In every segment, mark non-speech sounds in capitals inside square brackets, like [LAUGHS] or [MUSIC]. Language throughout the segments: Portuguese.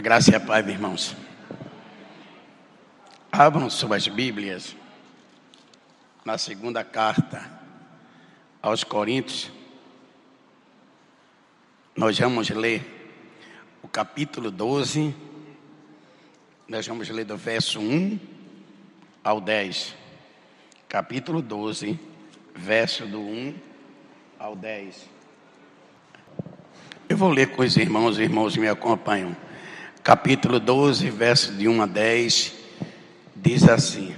A graça e a paz, irmãos. Abram suas Bíblias na segunda carta aos Coríntios. Nós vamos ler o capítulo 12. Nós vamos ler do verso 1 ao 10. Capítulo 12, verso do 1 ao 10. Eu vou ler com os irmãos, os irmãos me acompanham capítulo 12, verso de 1 a 10, diz assim: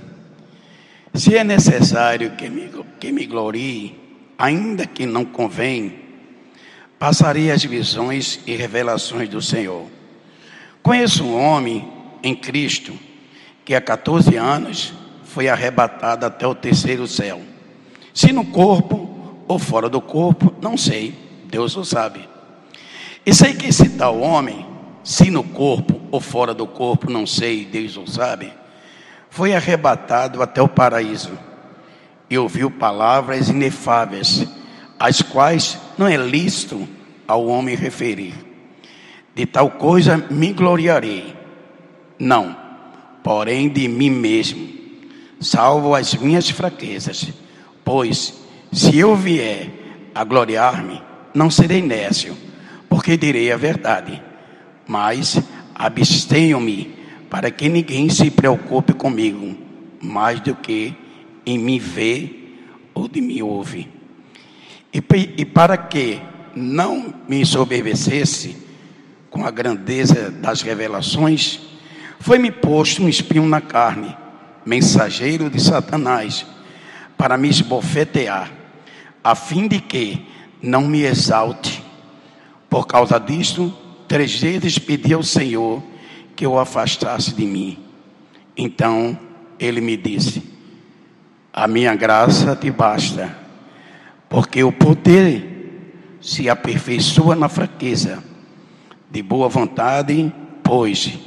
Se é necessário que me, que me glorie, ainda que não convém, passarei as visões e revelações do Senhor. Conheço um homem em Cristo que há 14 anos foi arrebatado até o terceiro céu. Se no corpo ou fora do corpo, não sei, Deus o sabe. E sei que esse tal homem se no corpo ou fora do corpo, não sei, Deus o sabe, foi arrebatado até o paraíso. E ouviu palavras inefáveis, as quais não é lícito ao homem referir. De tal coisa me gloriarei, não, porém de mim mesmo, salvo as minhas fraquezas, pois se eu vier a gloriar-me, não serei nécio, porque direi a verdade mas abstenho-me para que ninguém se preocupe comigo mais do que em me ver ou de me ouvir. E, e para que não me ensoberbecesse com a grandeza das revelações, foi-me posto um espinho na carne, mensageiro de Satanás, para me esbofetear, a fim de que não me exalte. Por causa disto, Três vezes pedi ao Senhor que o afastasse de mim. Então ele me disse: A minha graça te basta, porque o poder se aperfeiçoa na fraqueza. De boa vontade, pois,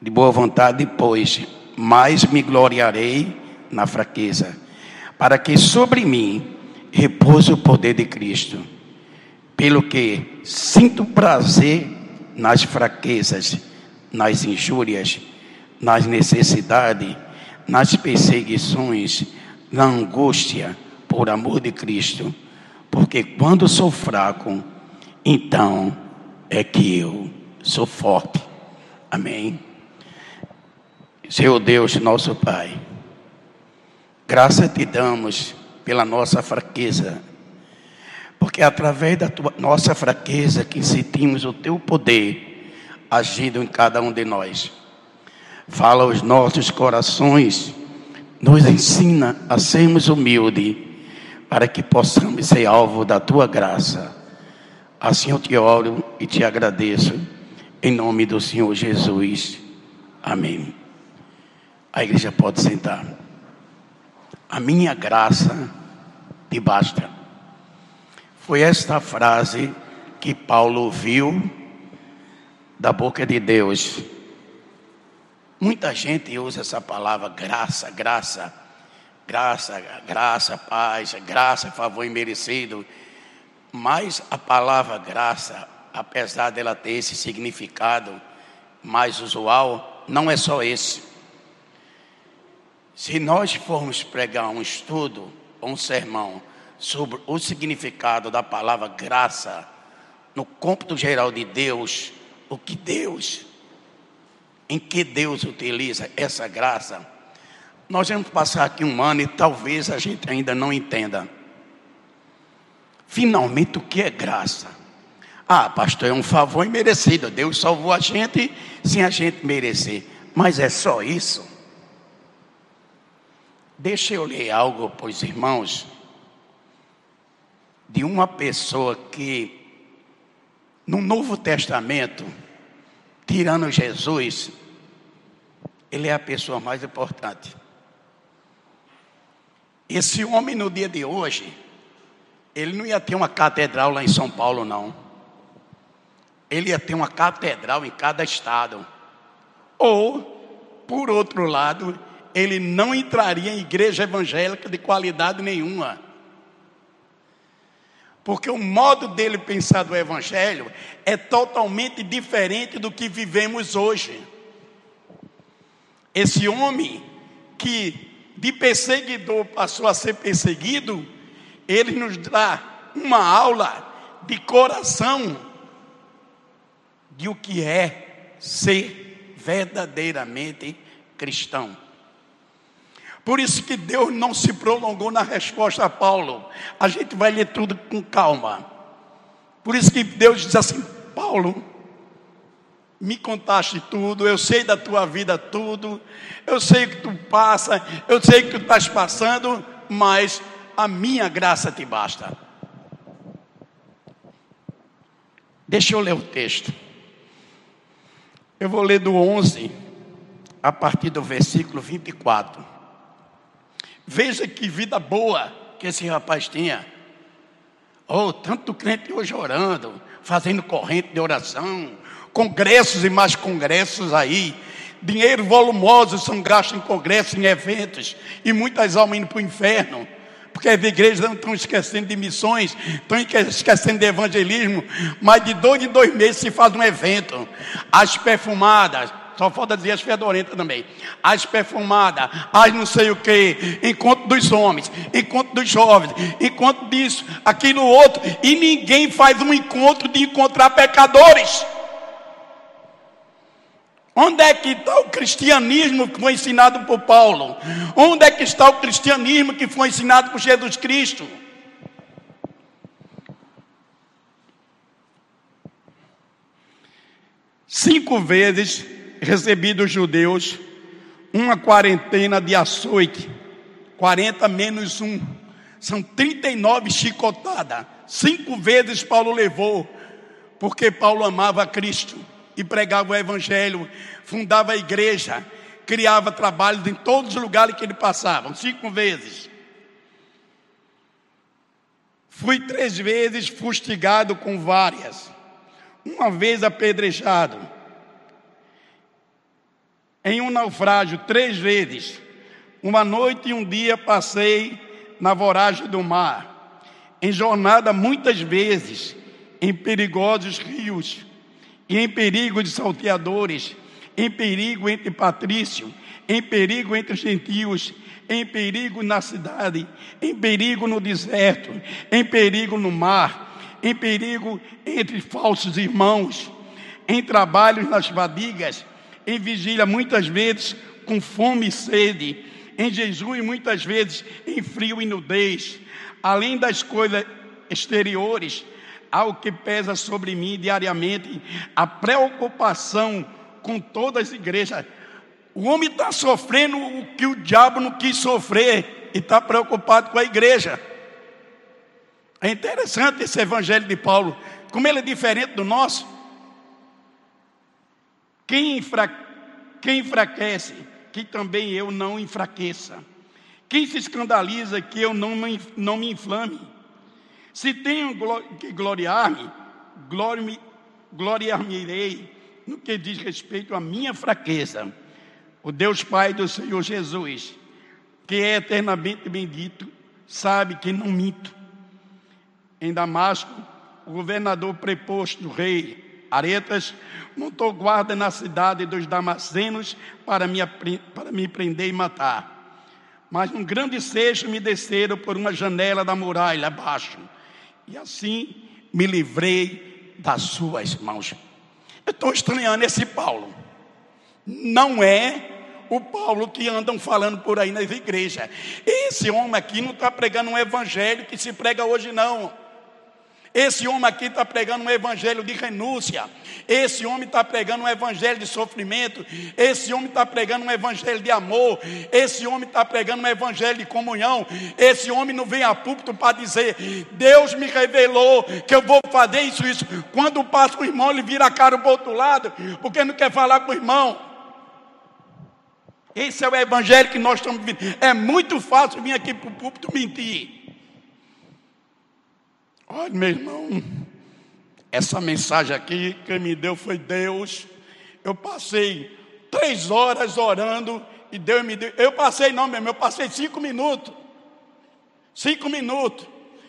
de boa vontade, pois, mais me gloriarei na fraqueza, para que sobre mim repouse o poder de Cristo pelo que sinto prazer nas fraquezas, nas injúrias, nas necessidades, nas perseguições, na angústia, por amor de Cristo, porque quando sou fraco, então é que eu sou forte. Amém. Senhor Deus, nosso Pai, graça te damos pela nossa fraqueza porque é através da tua, nossa fraqueza que sentimos o teu poder agindo em cada um de nós. Fala aos nossos corações, nos ensina a sermos humildes, para que possamos ser alvo da tua graça. Assim eu te oro e te agradeço, em nome do Senhor Jesus. Amém. A igreja pode sentar. A minha graça te basta. Foi esta frase que Paulo ouviu da boca de Deus. Muita gente usa essa palavra graça, graça, graça, graça, paz, graça, favor imerecido. Mas a palavra graça, apesar dela ter esse significado mais usual, não é só esse. Se nós formos pregar um estudo, um sermão, sobre o significado da palavra graça no cômputo geral de Deus, o que Deus, em que Deus utiliza essa graça, nós vamos passar aqui um ano e talvez a gente ainda não entenda. Finalmente, o que é graça? Ah, pastor, é um favor imerecido. Deus salvou a gente sem a gente merecer. Mas é só isso? Deixa eu ler algo para os irmãos de uma pessoa que, no Novo Testamento, tirando Jesus, ele é a pessoa mais importante. Esse homem, no dia de hoje, ele não ia ter uma catedral lá em São Paulo, não. Ele ia ter uma catedral em cada estado. Ou, por outro lado, ele não entraria em igreja evangélica de qualidade nenhuma. Porque o modo dele pensar do Evangelho é totalmente diferente do que vivemos hoje. Esse homem que de perseguidor passou a ser perseguido, ele nos dá uma aula de coração de o que é ser verdadeiramente cristão. Por isso que Deus não se prolongou na resposta a Paulo. A gente vai ler tudo com calma. Por isso que Deus diz assim: Paulo, me contaste tudo, eu sei da tua vida tudo, eu sei o que tu passa, eu sei o que tu estás passando, mas a minha graça te basta. Deixa eu ler o texto. Eu vou ler do 11 a partir do versículo 24. Veja que vida boa que esse rapaz tinha. Oh, tanto crente hoje orando, fazendo corrente de oração, congressos e mais congressos aí. Dinheiro volumoso são gastos em congressos, em eventos, e muitas almas indo para o inferno porque as igrejas não estão esquecendo de missões, estão esquecendo de evangelismo, mas de dois em dois meses se faz um evento. As perfumadas, só falta dizer as fedorentas também. As perfumadas, as não sei o que, encontro dos homens, encontro dos jovens, encontro disso, aquilo outro, e ninguém faz um encontro de encontrar pecadores. Onde é que está o cristianismo que foi ensinado por Paulo? Onde é que está o cristianismo que foi ensinado por Jesus Cristo? Cinco vezes recebi dos judeus uma quarentena de açoite, 40 menos um, são 39 chicotadas. Cinco vezes Paulo levou, porque Paulo amava Cristo e pregava o Evangelho, fundava a igreja, criava trabalhos em todos os lugares que ele passava, cinco vezes. Fui três vezes fustigado com várias, uma vez apedrejado, em um naufrágio, três vezes. Uma noite e um dia passei na voragem do mar, em jornada muitas vezes, em perigosos rios e em perigo de salteadores, em perigo entre patrícios, em perigo entre gentios, em perigo na cidade, em perigo no deserto, em perigo no mar, em perigo entre falsos irmãos, em trabalhos nas fadigas, em vigília muitas vezes com fome e sede, em jejum e muitas vezes em frio e nudez, além das coisas exteriores, ao que pesa sobre mim diariamente a preocupação com todas as igrejas. O homem está sofrendo o que o diabo não quis sofrer e está preocupado com a igreja. É interessante esse evangelho de Paulo, como ele é diferente do nosso. Quem, enfra... Quem enfraquece, que também eu não enfraqueça. Quem se escandaliza, que eu não me, não me inflame. Se tenho que gloriar-me, gloriar-me-irei no que diz respeito à minha fraqueza. O Deus Pai do Senhor Jesus, que é eternamente bendito, sabe que não minto. Em Damasco, o governador preposto do rei Aretas montou guarda na cidade dos Damascenos para me, para me prender e matar. Mas um grande seixo me desceram por uma janela da muralha abaixo e assim me livrei das suas mãos. Eu estou estranhando esse Paulo. Não é o Paulo que andam falando por aí nas igrejas. Esse homem aqui não está pregando um evangelho que se prega hoje, não. Esse homem aqui está pregando um evangelho de renúncia. Esse homem está pregando um evangelho de sofrimento. Esse homem está pregando um evangelho de amor. Esse homem está pregando um evangelho de comunhão. Esse homem não vem a púlpito para dizer: Deus me revelou que eu vou fazer isso, isso. Quando passa o irmão, ele vira a cara para o outro lado, porque não quer falar com o irmão. Esse é o evangelho que nós estamos vivendo. É muito fácil vir aqui para o púlpito mentir. Olha, meu irmão, essa mensagem aqui que me deu foi Deus. Eu passei três horas orando e Deus me deu. Eu passei, não, meu irmão, eu passei cinco minutos. Cinco minutos.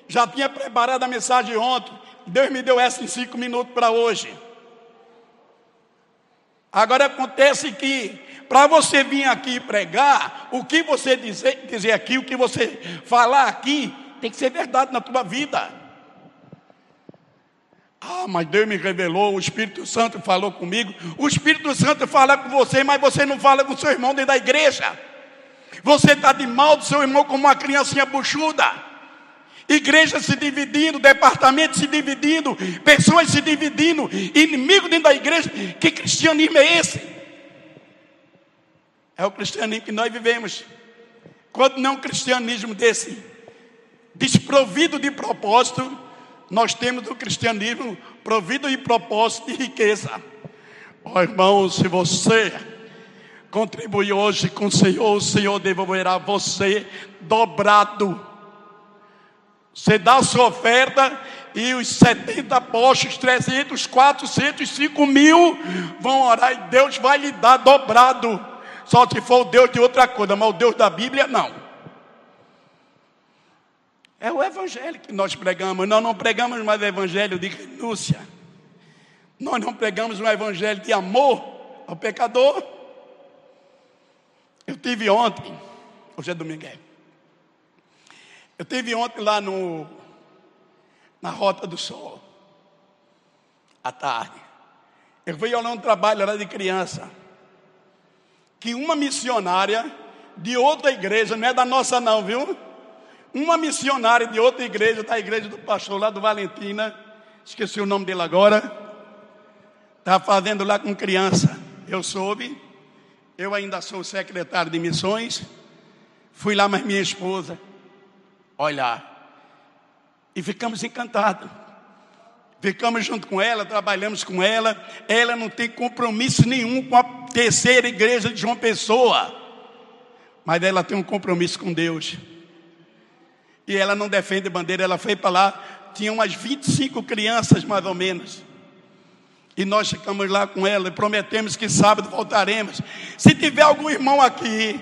Já tinha preparado a mensagem ontem. Deus me deu essa em cinco minutos para hoje. Agora acontece que para você vir aqui pregar, o que você dizer, dizer aqui, o que você falar aqui, tem que ser verdade na tua vida. Ah, mas Deus me revelou, o Espírito Santo falou comigo. O Espírito Santo fala com você, mas você não fala com seu irmão dentro da igreja. Você está de mal do seu irmão como uma criancinha buchuda. Igreja se dividindo, departamento se dividindo, pessoas se dividindo, inimigo dentro da igreja. Que cristianismo é esse? É o cristianismo que nós vivemos. Quando não é um cristianismo desse, desprovido de propósito, nós temos o cristianismo provido de propósito e riqueza. Ó oh, irmão, se você contribui hoje com o Senhor, o Senhor devolverá você dobrado você dá a sua oferta e os 70 postos, 300, 400, 5 mil vão orar e Deus vai lhe dar dobrado. Só se for o Deus de outra coisa, mas o Deus da Bíblia não. É o evangelho que nós pregamos. Nós não pregamos mais o evangelho de renúncia. Nós não pregamos um evangelho de amor ao pecador. Eu tive ontem, hoje é domingo, é. Eu tive ontem lá no na Rota do Sol, à tarde. Eu fui olhar um trabalho lá de criança. Que uma missionária de outra igreja, não é da nossa não, viu? Uma missionária de outra igreja, da igreja do pastor lá do Valentina, esqueci o nome dele agora, estava fazendo lá com criança. Eu soube, eu ainda sou secretário de missões, fui lá, mas minha esposa olhar. E ficamos encantados. Ficamos junto com ela, trabalhamos com ela. Ela não tem compromisso nenhum com a terceira igreja de João Pessoa. Mas ela tem um compromisso com Deus. E ela não defende bandeira, ela foi para lá. Tinha umas 25 crianças, mais ou menos. E nós ficamos lá com ela e prometemos que sábado voltaremos. Se tiver algum irmão aqui,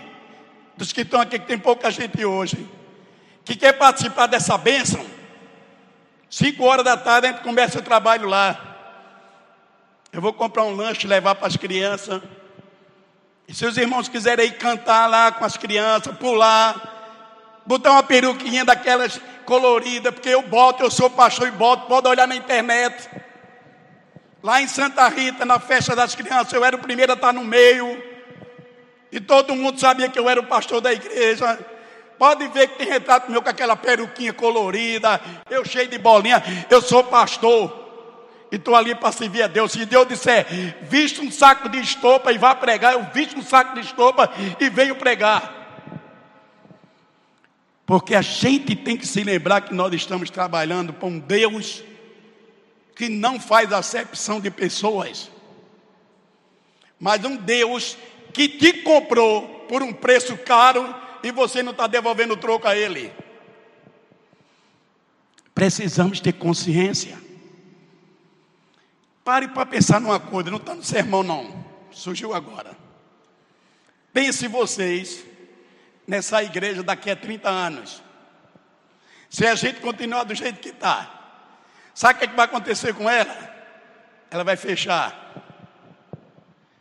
dos que estão aqui, que tem pouca gente hoje, que quer participar dessa bênção, cinco horas da tarde a gente começa o trabalho lá. Eu vou comprar um lanche levar para as crianças. E se os irmãos quiserem ir cantar lá com as crianças, pular, botar uma peruquinha daquelas coloridas, porque eu boto, eu sou pastor e boto, pode olhar na internet. Lá em Santa Rita, na festa das crianças, eu era o primeiro a estar no meio. E todo mundo sabia que eu era o pastor da igreja. Pode ver que tem retrato meu com aquela peruquinha colorida, eu cheio de bolinha. Eu sou pastor. E estou ali para servir a Deus. Se Deus disser, viste um saco de estopa e vá pregar, eu visto um saco de estopa e venho pregar. Porque a gente tem que se lembrar que nós estamos trabalhando com Deus que não faz acepção de pessoas, mas um Deus que te comprou por um preço caro e você não está devolvendo o troco a ele. Precisamos ter consciência. Pare para pensar numa coisa, não está no sermão não, surgiu agora. Pense vocês nessa igreja daqui a 30 anos. Se a gente continuar do jeito que está, sabe o que, é que vai acontecer com ela? Ela vai fechar.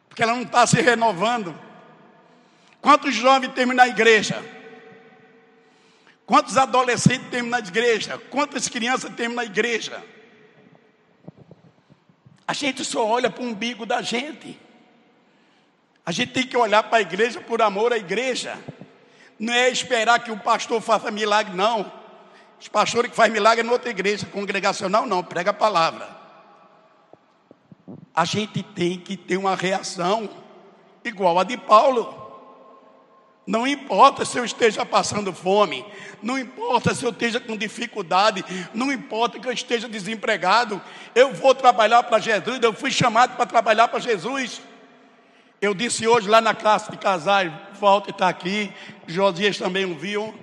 Porque ela não está se renovando. Quantos jovens terminam na igreja? Quantos adolescentes terminam na igreja? Quantas crianças terminam na igreja? A gente só olha para o umbigo da gente. A gente tem que olhar para a igreja por amor à igreja. Não é esperar que o pastor faça milagre, não. Os pastores que fazem milagre é outra igreja congregacional, não, prega a palavra. A gente tem que ter uma reação igual a de Paulo. Não importa se eu esteja passando fome, não importa se eu esteja com dificuldade, não importa que eu esteja desempregado, eu vou trabalhar para Jesus, eu fui chamado para trabalhar para Jesus. Eu disse hoje lá na classe de casais, volta está aqui, Josias também o viu.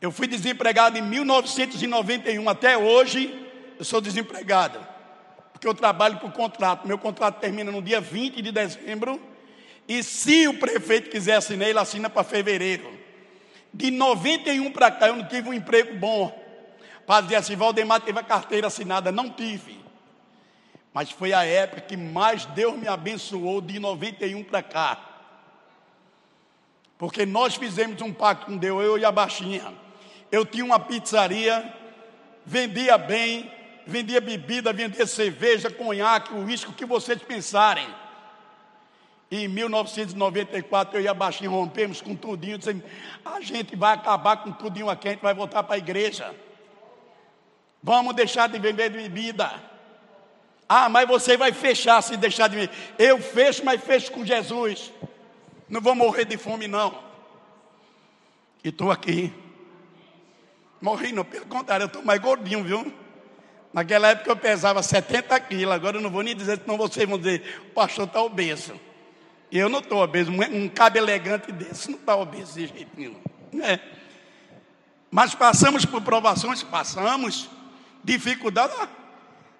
Eu fui desempregado em 1991, até hoje eu sou desempregado, porque eu trabalho por contrato, meu contrato termina no dia 20 de dezembro e se o prefeito quiser assinar, ele assina para fevereiro. De 91 para cá eu não tive um emprego bom. Para dizer assim, Valdemar teve a carteira assinada. Não tive. Mas foi a época que mais Deus me abençoou de 91 para cá. Porque nós fizemos um pacto com Deus, eu e a baixinha. Eu tinha uma pizzaria, vendia bem, vendia bebida, vendia cerveja, conhaque, o uísque, o que vocês pensarem. E em 1994 eu e a baixinha rompemos com tudinho, dizendo, a gente vai acabar com tudinho aqui, a gente vai voltar para a igreja. Vamos deixar de vender bebida. Ah, mas você vai fechar se deixar de mim. Eu fecho, mas fecho com Jesus. Não vou morrer de fome, não. E estou aqui. Morri, não, pelo contrário, eu estou mais gordinho, viu? Naquela época eu pesava 70 quilos, agora eu não vou nem dizer, senão vocês vão dizer, o pastor está obeso. E eu não estou obeso, um cabo elegante desse não está obeso de jeito nenhum. Né? Mas passamos por provações, passamos, dificuldade,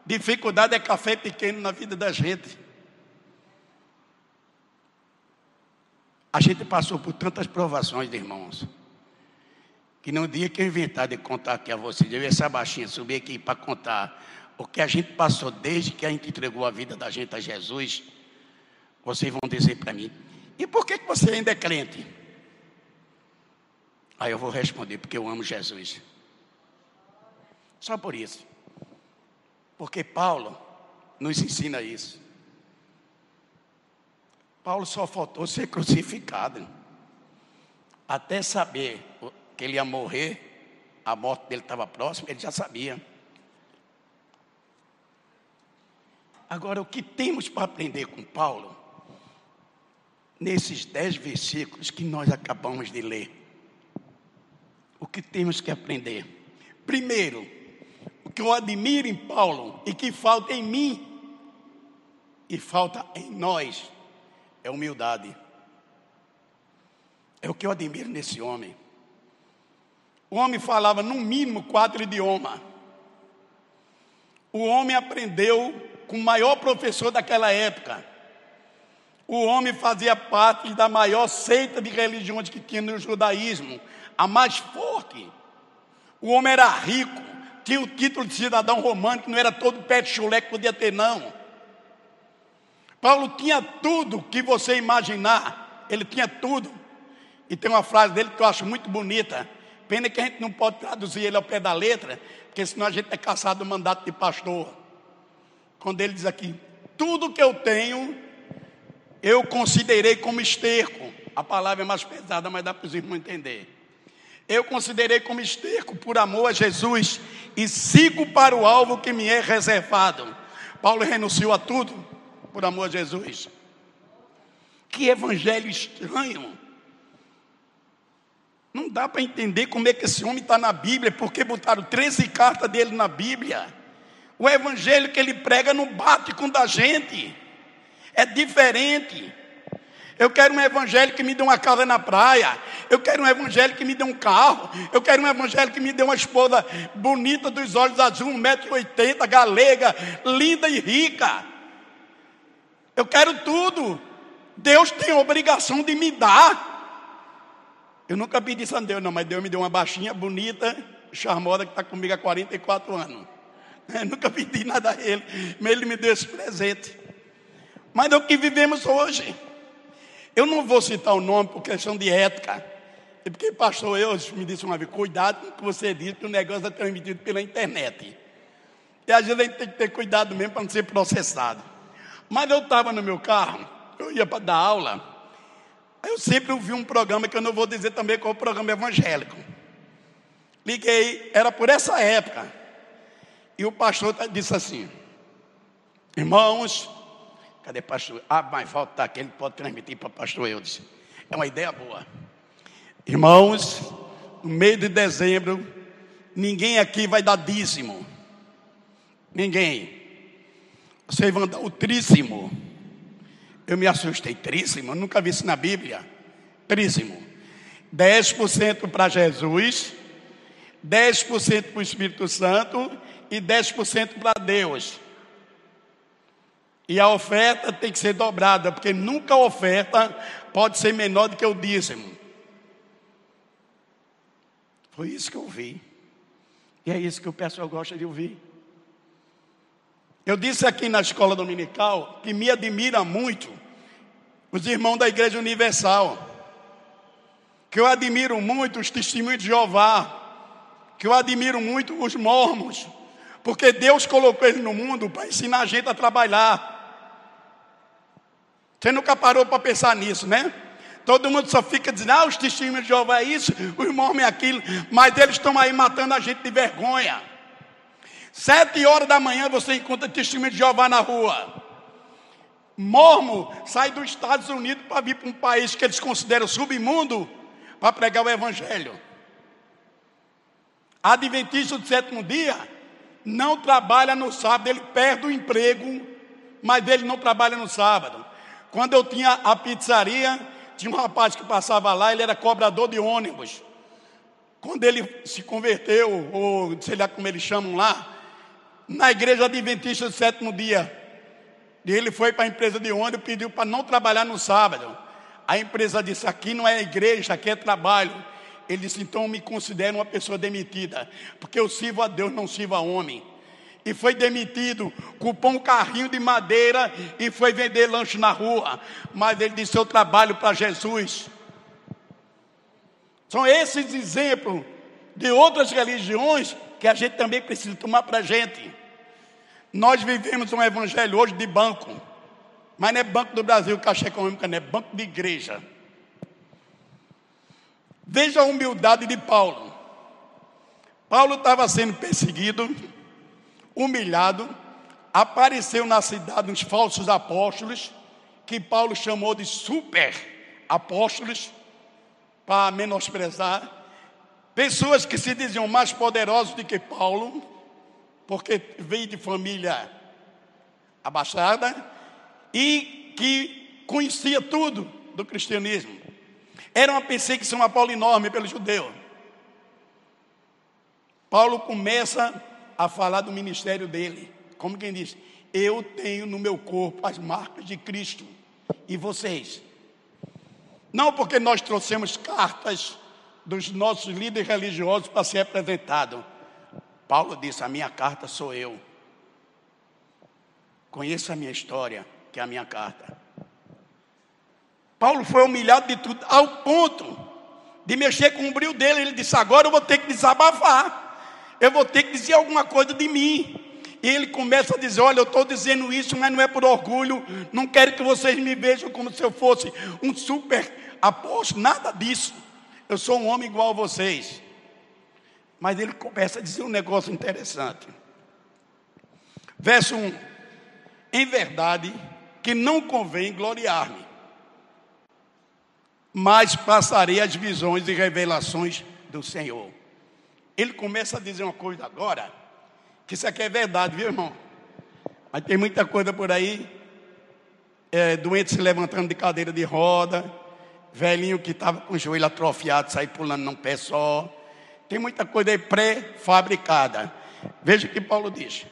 Dificuldade é café pequeno na vida da gente. A gente passou por tantas provações, irmãos, que no dia que eu inventar de contar aqui a vocês, eu ia essa baixinha subir aqui para contar o que a gente passou desde que a gente entregou a vida da gente a Jesus, vocês vão dizer para mim: e por que, que você ainda é crente? Aí eu vou responder: porque eu amo Jesus. Só por isso. Porque Paulo nos ensina isso. Paulo só faltou ser crucificado. Até saber que ele ia morrer, a morte dele estava próxima, ele já sabia. Agora, o que temos para aprender com Paulo, nesses dez versículos que nós acabamos de ler? O que temos que aprender? Primeiro, que eu admiro em Paulo e que falta em mim e falta em nós é humildade. É o que eu admiro nesse homem. O homem falava no mínimo quatro idiomas. O homem aprendeu com o maior professor daquela época. O homem fazia parte da maior seita de religiões que tinha no judaísmo, a mais forte. O homem era rico, tinha o título de cidadão romano, que não era todo pé de chulé que podia ter, não. Paulo tinha tudo que você imaginar, ele tinha tudo. E tem uma frase dele que eu acho muito bonita. Pena que a gente não pode traduzir ele ao pé da letra, porque senão a gente é caçado do mandato de pastor. Quando ele diz aqui: Tudo que eu tenho, eu considerei como esterco. A palavra é mais pesada, mas dá para os irmãos entender. Eu considerei como esterco por amor a Jesus e sigo para o alvo que me é reservado. Paulo renunciou a tudo por amor a Jesus. Que evangelho estranho. Não dá para entender como é que esse homem está na Bíblia, porque botaram 13 cartas dele na Bíblia. O evangelho que ele prega não bate com o da gente, é diferente. Eu quero um evangelho que me dê uma casa na praia. Eu quero um evangelho que me dê um carro. Eu quero um evangelho que me dê uma esposa bonita dos olhos azuis, 1,80m, galega, linda e rica. Eu quero tudo. Deus tem a obrigação de me dar. Eu nunca pedi isso a Deus, não, mas Deus me deu uma baixinha, bonita, charmosa, que está comigo há 44 anos. [LAUGHS] Eu nunca pedi nada a Ele, mas Ele me deu esse presente. Mas é o que vivemos hoje. Eu não vou citar o nome por questão de ética. É porque pastor eu me disse uma vez, cuidado com o que você diz, que o negócio é transmitido pela internet. E às vezes a gente tem que ter cuidado mesmo para não ser processado. Mas eu estava no meu carro, eu ia para dar aula. Eu sempre ouvi um programa que eu não vou dizer também qual é o programa evangélico. Liguei, era por essa época. E o pastor disse assim: Irmãos, Cadê pastor? Ah, mas falta aqui, ele pode transmitir para pastor Eudes. É uma ideia boa. Irmãos, no meio de dezembro, ninguém aqui vai dar dízimo. Ninguém. Vocês vão dar o trízimo. Eu me assustei, trízimo? Eu nunca vi isso na Bíblia. Trízimo. 10% para Jesus, 10% para o Espírito Santo e 10% para Deus. E a oferta tem que ser dobrada, porque nunca a oferta pode ser menor do que o dízimo. Foi isso que eu vi. E é isso que o pessoal gosta de ouvir. Eu disse aqui na escola dominical que me admira muito os irmãos da Igreja Universal, que eu admiro muito os testemunhos de Jeová, que eu admiro muito os mormons, porque Deus colocou eles no mundo para ensinar a gente a trabalhar. Você nunca parou para pensar nisso, né? Todo mundo só fica dizendo, ah, os testemunhos de Jeová é isso, os mormons é aquilo, mas eles estão aí matando a gente de vergonha. Sete horas da manhã você encontra testemunho de Jeová na rua. Mormo sai dos Estados Unidos para vir para um país que eles consideram submundo para pregar o Evangelho. Adventista do sétimo dia não trabalha no sábado, ele perde o emprego, mas ele não trabalha no sábado. Quando eu tinha a pizzaria, tinha um rapaz que passava lá, ele era cobrador de ônibus. Quando ele se converteu, ou sei lá como eles chamam lá, na igreja adventista do sétimo dia, ele foi para a empresa de ônibus e pediu para não trabalhar no sábado. A empresa disse: aqui não é igreja, aqui é trabalho. Ele disse: então me considero uma pessoa demitida, porque eu sirvo a Deus, não sirvo a homem. E foi demitido, culpou um carrinho de madeira e foi vender lanche na rua. Mas ele disse: eu trabalho para Jesus. São esses exemplos de outras religiões que a gente também precisa tomar para a gente. Nós vivemos um evangelho hoje de banco, mas não é banco do Brasil, caixa econômica, não é banco de igreja. Veja a humildade de Paulo. Paulo estava sendo perseguido, humilhado, apareceu na cidade uns falsos apóstolos, que Paulo chamou de super apóstolos, para menosprezar, pessoas que se diziam mais poderosos do que Paulo, porque veio de família abaixada e que conhecia tudo do cristianismo. Era uma perseguição a Paulo enorme pelo judeu. Paulo começa a falar do ministério dele, como quem diz: Eu tenho no meu corpo as marcas de Cristo, e vocês? Não porque nós trouxemos cartas dos nossos líderes religiosos para ser apresentado, Paulo disse: A minha carta sou eu. Conheça a minha história, que é a minha carta. Paulo foi humilhado de tudo, ao ponto de mexer com o brilho dele. Ele disse: Agora eu vou ter que desabafar. Eu vou ter que dizer alguma coisa de mim. E ele começa a dizer: Olha, eu estou dizendo isso, mas não é por orgulho. Não quero que vocês me vejam como se eu fosse um super apóstolo. Nada disso. Eu sou um homem igual a vocês. Mas ele começa a dizer um negócio interessante. Verso 1: Em verdade que não convém gloriar-me, mas passarei as visões e revelações do Senhor. Ele começa a dizer uma coisa agora, que isso aqui é verdade, viu irmão? Mas tem muita coisa por aí, é, doente se levantando de cadeira de roda, velhinho que estava com o joelho atrofiado, sair pulando num pé só, tem muita coisa aí pré-fabricada. Veja o que Paulo diz.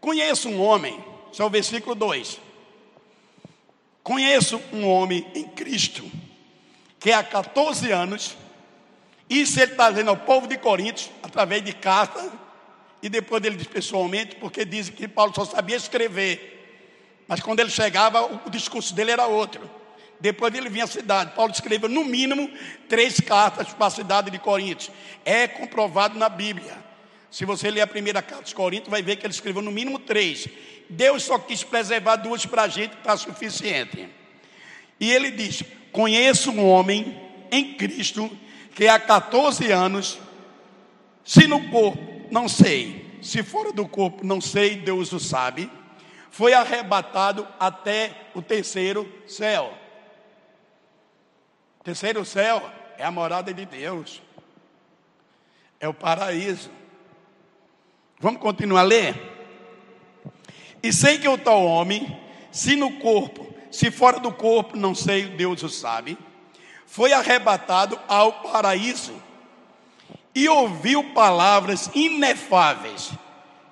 Conheço um homem, esse é o versículo 2. Conheço um homem em Cristo, que há 14 anos, isso ele está dizendo ao povo de Coríntios, através de carta, e depois ele diz pessoalmente, porque dizem que Paulo só sabia escrever. Mas quando ele chegava, o discurso dele era outro. Depois ele vinha à cidade. Paulo escreveu no mínimo três cartas para a cidade de Coríntios. É comprovado na Bíblia. Se você ler a primeira carta de Coríntios, vai ver que ele escreveu no mínimo três. Deus só quis preservar duas para a gente, está suficiente. E ele diz: Conheço um homem em Cristo que há 14 anos, se no corpo, não sei, se fora do corpo, não sei, Deus o sabe, foi arrebatado até o terceiro céu. Terceiro céu é a morada de Deus. É o paraíso. Vamos continuar a ler? E sei que o tal homem, se no corpo, se fora do corpo, não sei, Deus o sabe, foi arrebatado ao paraíso e ouviu palavras inefáveis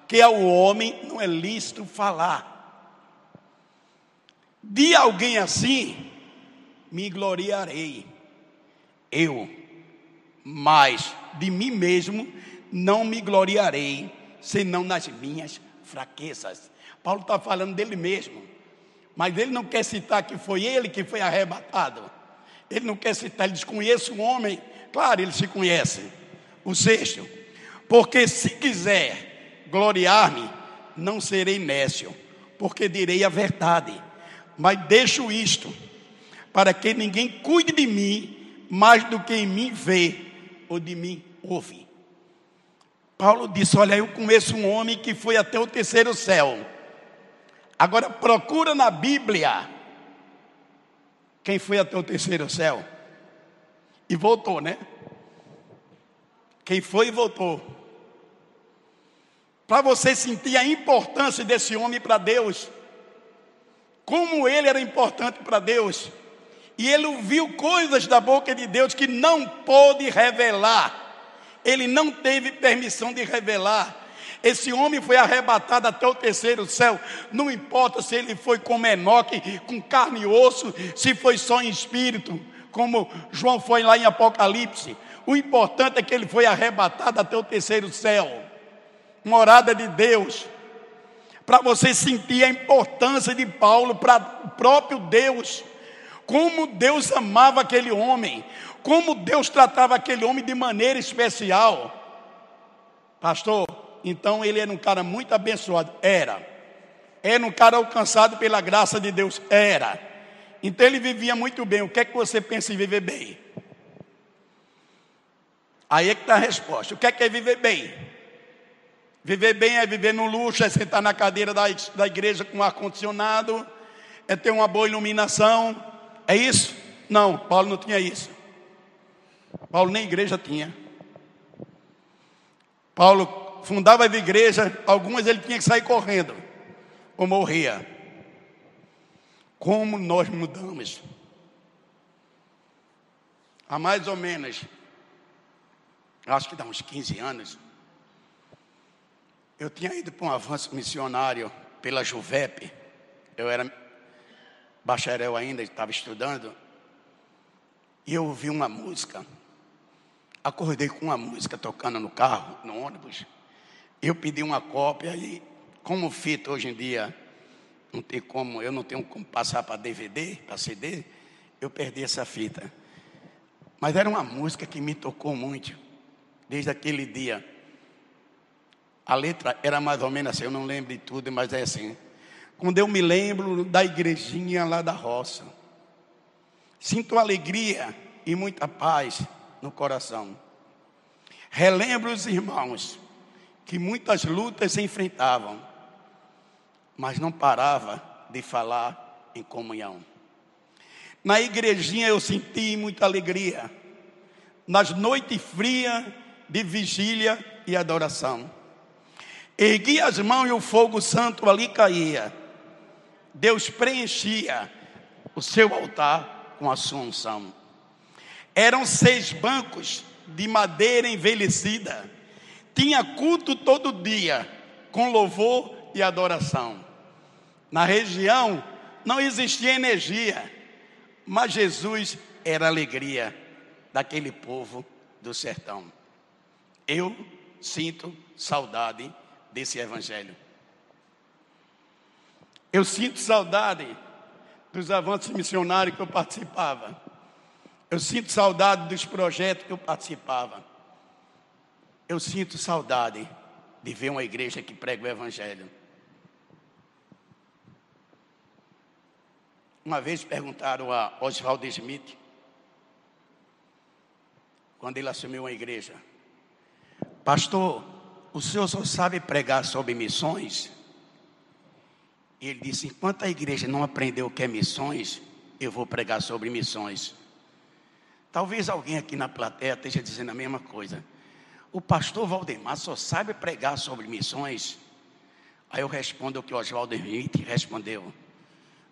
que ao homem não é lícito falar. De alguém assim, me gloriarei. Eu, mas de mim mesmo não me gloriarei, senão nas minhas fraquezas. Paulo está falando dele mesmo, mas ele não quer citar que foi ele que foi arrebatado. Ele não quer citar, ele desconhece o homem. Claro, ele se conhece. O sexto, porque se quiser gloriar-me, não serei nécio, porque direi a verdade. Mas deixo isto, para que ninguém cuide de mim mais do que em mim vê ou de mim ouve. Paulo disse: Olha, eu conheço um homem que foi até o terceiro céu. Agora procura na Bíblia quem foi até o terceiro céu e voltou, né? Quem foi e voltou. Para você sentir a importância desse homem para Deus, como ele era importante para Deus, e ele ouviu coisas da boca de Deus que não pôde revelar, ele não teve permissão de revelar. Esse homem foi arrebatado até o terceiro céu. Não importa se ele foi com Enoque, com carne e osso, se foi só em espírito, como João foi lá em Apocalipse. O importante é que ele foi arrebatado até o terceiro céu morada de Deus. Para você sentir a importância de Paulo para o próprio Deus. Como Deus amava aquele homem. Como Deus tratava aquele homem de maneira especial. Pastor, então ele era um cara muito abençoado. Era. Era um cara alcançado pela graça de Deus. Era. Então ele vivia muito bem. O que é que você pensa em viver bem? Aí é que está a resposta. O que é que é viver bem? Viver bem é viver no luxo, é sentar na cadeira da, da igreja com ar-condicionado, é ter uma boa iluminação. É isso? Não, Paulo não tinha isso. Paulo nem igreja tinha. Paulo fundava a igreja, algumas ele tinha que sair correndo, ou morria. Como nós mudamos? Há mais ou menos, acho que dá uns 15 anos, eu tinha ido para um avanço missionário pela Juvep, eu era bacharel ainda, estava estudando, e eu ouvi uma música, acordei com uma música tocando no carro, no ônibus, eu pedi uma cópia e, como fita hoje em dia, não tem como, eu não tenho como passar para DVD, para CD, eu perdi essa fita. Mas era uma música que me tocou muito, desde aquele dia. A letra era mais ou menos assim, eu não lembro de tudo, mas é assim. Quando eu me lembro da igrejinha lá da roça, sinto alegria e muita paz no coração. Relembro os irmãos que muitas lutas enfrentavam, mas não parava de falar em comunhão. Na igrejinha eu senti muita alegria, nas noites frias de vigília e adoração. Ergui as mãos e o fogo santo ali caía. Deus preenchia o seu altar com a sua unção. Eram seis bancos de madeira envelhecida tinha culto todo dia, com louvor e adoração. Na região não existia energia, mas Jesus era a alegria daquele povo do sertão. Eu sinto saudade desse evangelho. Eu sinto saudade dos avanços missionários que eu participava. Eu sinto saudade dos projetos que eu participava. Eu sinto saudade de ver uma igreja que prega o Evangelho. Uma vez perguntaram a Oswald Smith, quando ele assumiu uma igreja: Pastor, o senhor só sabe pregar sobre missões? E ele disse: Enquanto a igreja não aprendeu o que é missões, eu vou pregar sobre missões. Talvez alguém aqui na plateia esteja dizendo a mesma coisa o pastor Valdemar só sabe pregar sobre missões. Aí eu respondo o que o Oswaldo Henrique respondeu.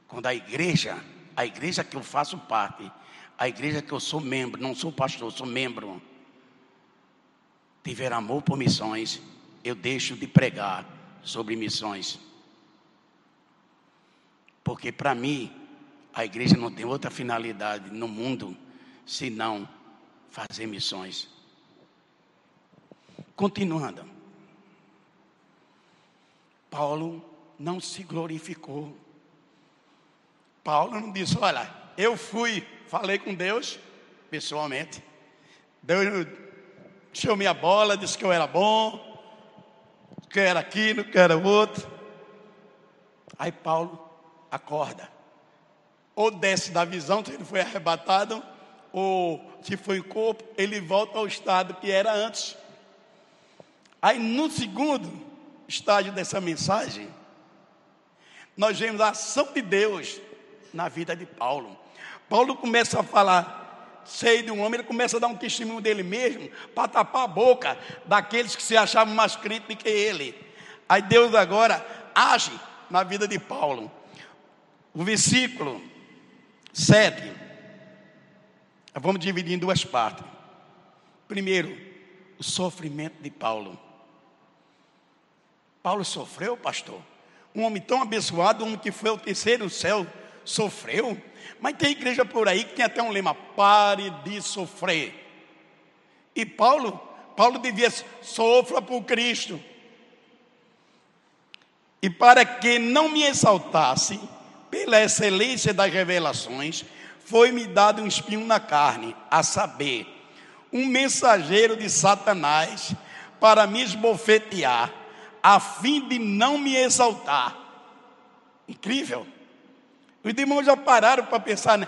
Quando a igreja, a igreja que eu faço parte, a igreja que eu sou membro, não sou pastor, sou membro, tiver amor por missões, eu deixo de pregar sobre missões. Porque para mim, a igreja não tem outra finalidade no mundo senão fazer missões. Continuando. Paulo não se glorificou. Paulo não disse: Olha, eu fui, falei com Deus pessoalmente. Deus encheu minha bola, disse que eu era bom, que eu era aquilo, que eu era outro. Aí Paulo acorda. Ou desce da visão, se ele foi arrebatado, ou se foi corpo, ele volta ao estado que era antes. Aí no segundo estágio dessa mensagem, nós vemos a ação de Deus na vida de Paulo. Paulo começa a falar, sei de um homem, ele começa a dar um testemunho dele mesmo, para tapar a boca daqueles que se achavam mais crentes do que ele. Aí Deus agora age na vida de Paulo. O versículo 7, vamos dividir em duas partes. Primeiro, o sofrimento de Paulo. Paulo sofreu, pastor. Um homem tão abençoado, um homem que foi ao terceiro céu, sofreu. Mas tem igreja por aí que tem até um lema: pare de sofrer. E Paulo, Paulo devia sofra por Cristo. E para que não me exaltasse pela excelência das revelações, foi-me dado um espinho na carne, a saber, um mensageiro de Satanás para me esbofetear, a fim de não me exaltar. Incrível. Os irmãos já pararam para pensar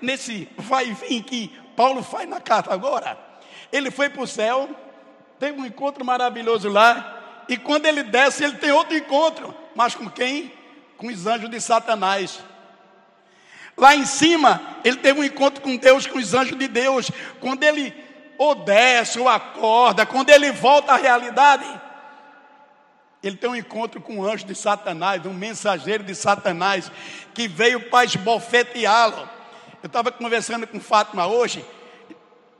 nesse vai e vem que Paulo faz na carta agora. Ele foi para o céu, teve um encontro maravilhoso lá, e quando ele desce, ele tem outro encontro, mas com quem? Com os anjos de Satanás. Lá em cima, ele teve um encontro com Deus, com os anjos de Deus. Quando ele ou desce ou acorda, quando ele volta à realidade, ele tem um encontro com um anjo de Satanás, um mensageiro de Satanás, que veio para esbofeteá-lo. Eu estava conversando com Fátima hoje,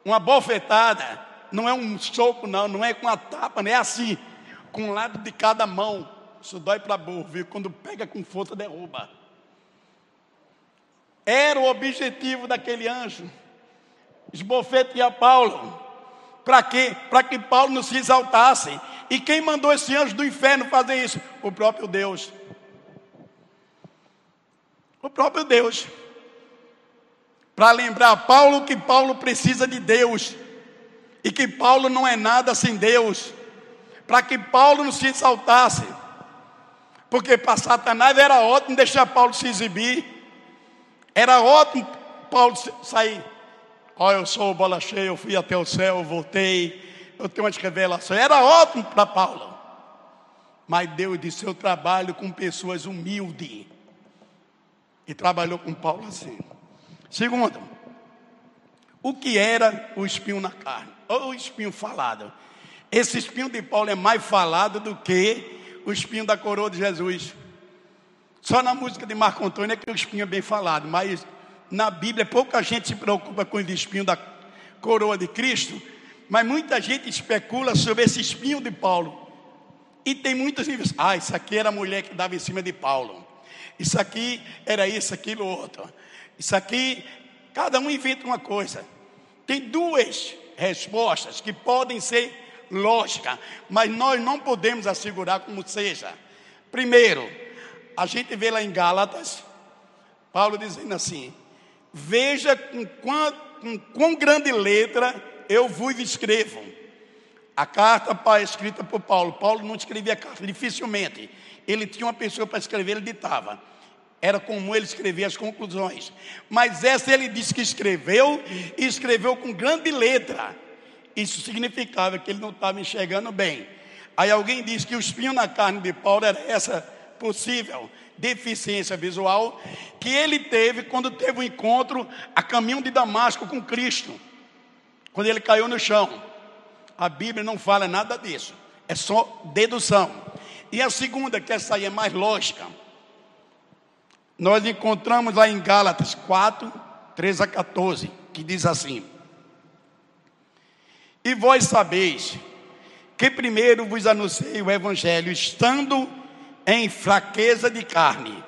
uma bofetada, não é um soco, não, não é com a tapa, não é assim, com um lado de cada mão. Isso dói para burro, viu? Quando pega com força, derruba. Era o objetivo daquele anjo, esbofetear Paulo. Para quê? Para que Paulo não se exaltasse e quem mandou esse anjo do inferno fazer isso? O próprio Deus. O próprio Deus. Para lembrar Paulo que Paulo precisa de Deus. E que Paulo não é nada sem Deus. Para que Paulo não se exaltasse. Porque para Satanás era ótimo deixar Paulo se exibir. Era ótimo Paulo sair. Olha, eu sou bola cheia, eu fui até o céu, voltei eu tenho umas revelações. Era ótimo para Paulo. Mas Deus disse: Eu trabalho com pessoas humildes. E trabalhou com Paulo assim. Segundo, o que era o espinho na carne? Ou o espinho falado? Esse espinho de Paulo é mais falado do que o espinho da coroa de Jesus. Só na música de Marco Antônio é que o espinho é bem falado, mas na Bíblia pouca gente se preocupa com o espinho da coroa de Cristo, mas muita gente especula sobre esse espinho de Paulo. E tem muitos livros. Ah, isso aqui era a mulher que dava em cima de Paulo. Isso aqui era isso, aquilo, outro. Isso aqui, cada um inventa uma coisa. Tem duas respostas que podem ser lógicas, mas nós não podemos assegurar como seja. Primeiro, a gente vê lá em Gálatas, Paulo dizendo assim: Veja com quão, com quão grande letra eu vos escrevo. A carta escrita por Paulo. Paulo não escrevia carta, dificilmente. Ele tinha uma pessoa para escrever, ele ditava. Era comum ele escrever as conclusões. Mas essa ele disse que escreveu e escreveu com grande letra. Isso significava que ele não estava enxergando bem. Aí alguém disse que o espinho na carne de Paulo era essa possível deficiência visual que ele teve quando teve um encontro a caminho de Damasco com Cristo quando ele caiu no chão. A Bíblia não fala nada disso, é só dedução. E a segunda, que essa aí é mais lógica, nós encontramos lá em Gálatas 4, 13 a 14, que diz assim: E vós sabeis que primeiro vos anunciei o Evangelho, estando em fraqueza de carne,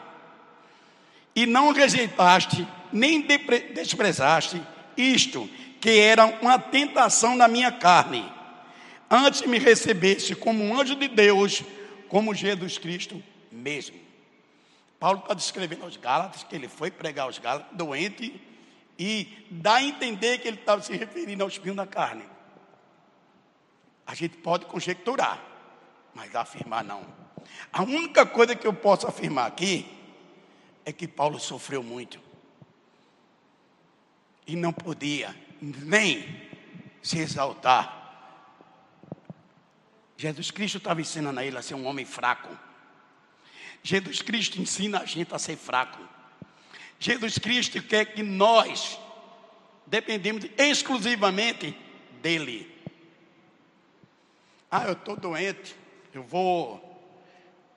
e não rejeitaste, nem desprezaste isto, que era uma tentação na minha carne, antes me recebesse como um anjo de Deus, como Jesus Cristo mesmo. Paulo está descrevendo aos Gálatas que ele foi pregar aos Gálatas doente e dá a entender que ele estava se referindo ao espinho da carne. A gente pode conjecturar, mas afirmar não. A única coisa que eu posso afirmar aqui é que Paulo sofreu muito e não podia nem se exaltar. Jesus Cristo estava ensinando a ele a ser um homem fraco. Jesus Cristo ensina a gente a ser fraco. Jesus Cristo quer que nós dependemos exclusivamente dele. Ah, eu estou doente, eu vou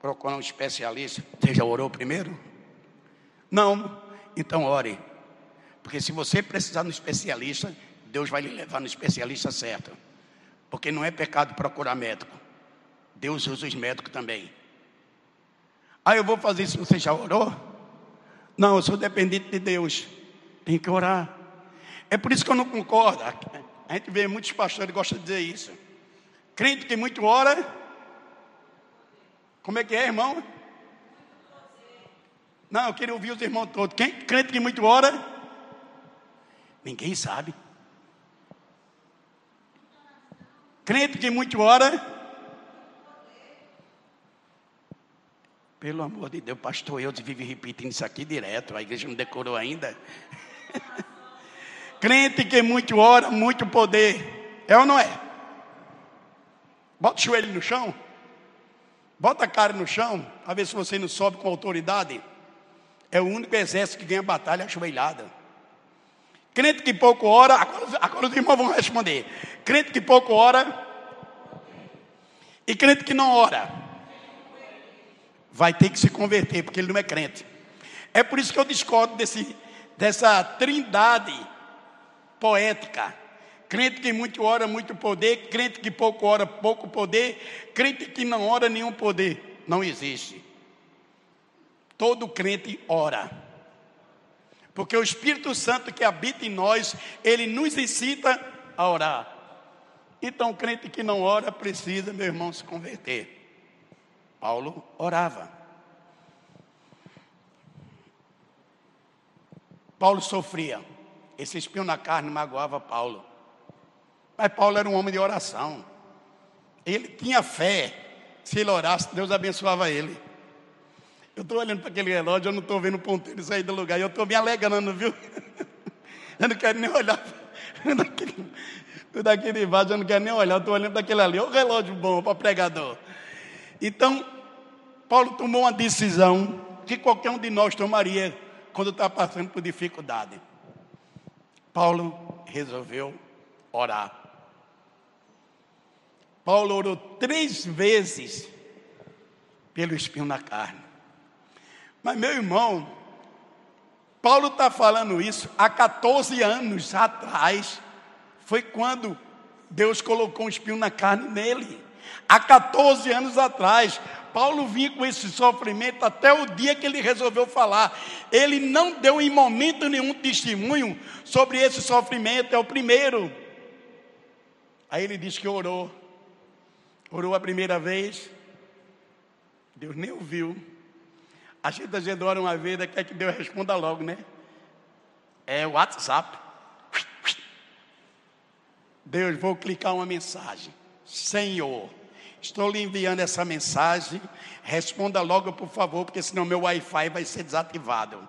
procurar um especialista. Você já orou primeiro? Não, então ore. Porque se você precisar um especialista, Deus vai lhe levar no especialista certo. Porque não é pecado procurar médico. Deus usa os médicos também. Ah, eu vou fazer isso, você já orou? Não, eu sou dependente de Deus. Tem que orar. É por isso que eu não concordo. A gente vê muitos pastores gostam de dizer isso. Crente que muito ora. Como é que é, irmão? Não, eu queria ouvir os irmãos todos. Quem crente que muito ora? Ninguém sabe. Crente que muito ora. Pelo amor de Deus, pastor eu vive repetindo isso aqui direto, a igreja não decorou ainda. [LAUGHS] Crente que muito ora, muito poder. É ou não é? Bota o joelho no chão. Bota a cara no chão, a ver se você não sobe com autoridade. É o único exército que ganha batalha ajoelhada. Crente que pouco ora, agora, agora os irmãos vão responder. Crente que pouco ora e crente que não ora vai ter que se converter, porque ele não é crente. É por isso que eu discordo desse, dessa trindade poética. Crente que muito ora, muito poder, crente que pouco ora, pouco poder, crente que não ora, nenhum poder. Não existe. Todo crente ora. Porque o Espírito Santo que habita em nós, ele nos incita a orar. Então, crente que não ora precisa, meu irmão, se converter. Paulo orava. Paulo sofria. Esse espinho na carne magoava Paulo. Mas Paulo era um homem de oração. Ele tinha fé. Se ele orasse, Deus abençoava ele. Eu estou olhando para aquele relógio, eu não estou vendo o ponteiro sair do lugar. Eu estou me alegrando, viu? [LAUGHS] Eu não quero nem olhar. Daqui de baixo eu não quero nem olhar. Eu estou olhando para aquele ali. O relógio bom para pregador. Então, Paulo tomou uma decisão que qualquer um de nós tomaria quando está passando por dificuldade. Paulo resolveu orar. Paulo orou três vezes pelo espinho na carne. Mas, meu irmão, Paulo está falando isso há 14 anos atrás. Foi quando Deus colocou um espinho na carne nele. Há 14 anos atrás, Paulo vinha com esse sofrimento até o dia que ele resolveu falar. Ele não deu em momento nenhum testemunho sobre esse sofrimento, é o primeiro. Aí ele diz que orou. Orou a primeira vez, Deus nem ouviu. A gente vezes ora uma vez, quer que Deus responda logo, né? É o WhatsApp. Deus, vou clicar uma mensagem. Senhor, Estou lhe enviando essa mensagem. Responda logo, por favor, porque senão meu Wi-Fi vai ser desativado.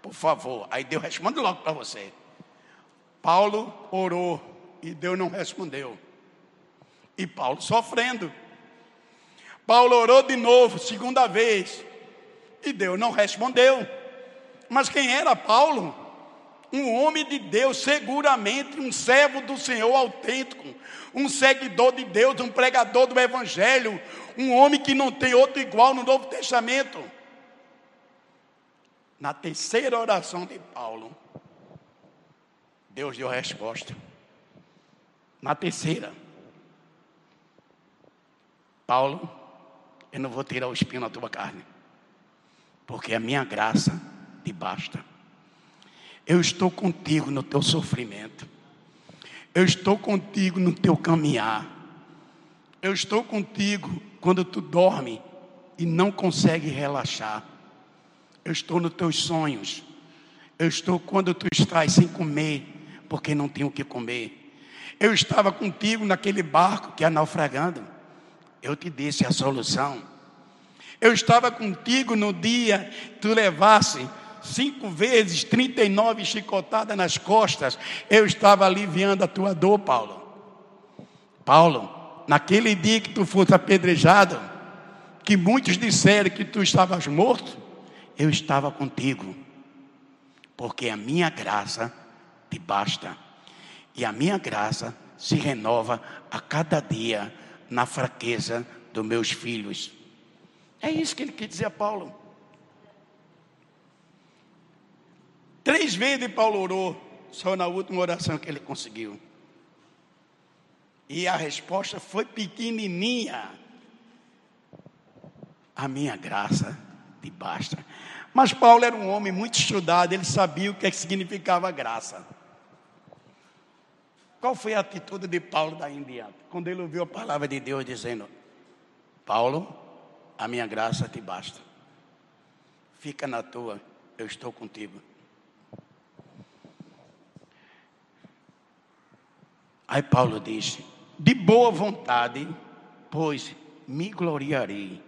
Por favor. Aí Deus responde logo para você. Paulo orou e Deus não respondeu. E Paulo sofrendo. Paulo orou de novo, segunda vez, e Deus não respondeu. Mas quem era Paulo? um homem de Deus, seguramente um servo do Senhor autêntico, um seguidor de Deus, um pregador do Evangelho, um homem que não tem outro igual no Novo Testamento. Na terceira oração de Paulo, Deus deu a resposta. Na terceira, Paulo, eu não vou tirar o espinho da tua carne, porque a minha graça te basta. Eu estou contigo no teu sofrimento. Eu estou contigo no teu caminhar. Eu estou contigo quando tu dorme e não consegue relaxar. Eu estou nos teus sonhos. Eu estou quando tu estás sem comer, porque não tenho o que comer. Eu estava contigo naquele barco que é naufragando. Eu te disse a solução. Eu estava contigo no dia que tu levasse cinco vezes 39 chicotadas nas costas. Eu estava aliviando a tua dor, Paulo. Paulo, naquele dia que tu fosse apedrejado, que muitos disseram que tu estavas morto, eu estava contigo, porque a minha graça te basta, e a minha graça se renova a cada dia na fraqueza dos meus filhos. É isso que ele quer dizer a Paulo. Três vezes Paulo orou, só na última oração que ele conseguiu. E a resposta foi pequenininha. A minha graça te basta. Mas Paulo era um homem muito estudado, ele sabia o que, é significava graça. Qual foi a atitude de Paulo daí em diante? Quando ele ouviu a palavra de Deus dizendo: Paulo, a minha graça te basta. Fica na tua, eu estou contigo. Aí Paulo disse: De boa vontade, pois me gloriarei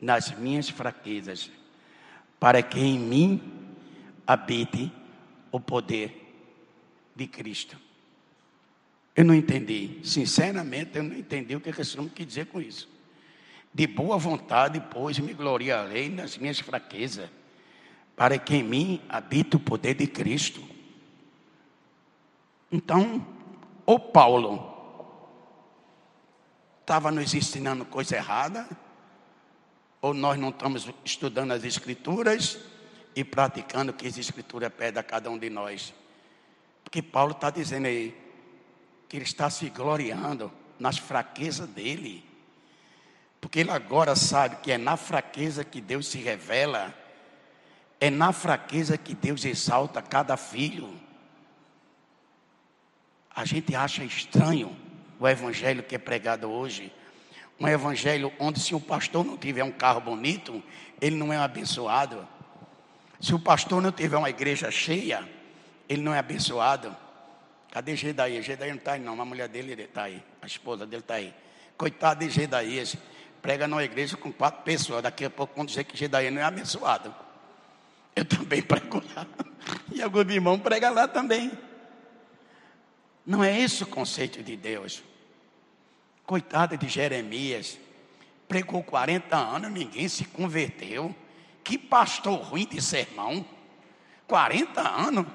nas minhas fraquezas, para que em mim habite o poder de Cristo. Eu não entendi, sinceramente, eu não entendi o que esse homem quer dizer com isso. De boa vontade, pois me gloriarei nas minhas fraquezas, para que em mim habite o poder de Cristo. Então, ou Paulo estava nos ensinando coisa errada, ou nós não estamos estudando as Escrituras e praticando o que as Escrituras pedem a cada um de nós. Porque Paulo está dizendo aí que ele está se gloriando nas fraquezas dele. Porque ele agora sabe que é na fraqueza que Deus se revela, é na fraqueza que Deus exalta cada filho. A gente acha estranho o evangelho que é pregado hoje. Um evangelho onde, se o pastor não tiver um carro bonito, ele não é abençoado. Se o pastor não tiver uma igreja cheia, ele não é abençoado. Cadê Gedaí? Gedaí não está aí, não. A mulher dele está aí. A esposa dele está aí. Coitado de Gedaías. Prega numa igreja com quatro pessoas. Daqui a pouco vão dizer que Gedaí não é abençoado. Eu também [LAUGHS] prego lá. E alguns irmãos pregam lá também. Não é esse o conceito de Deus. Coitada de Jeremias, pregou 40 anos, ninguém se converteu. Que pastor ruim de sermão. 40 anos.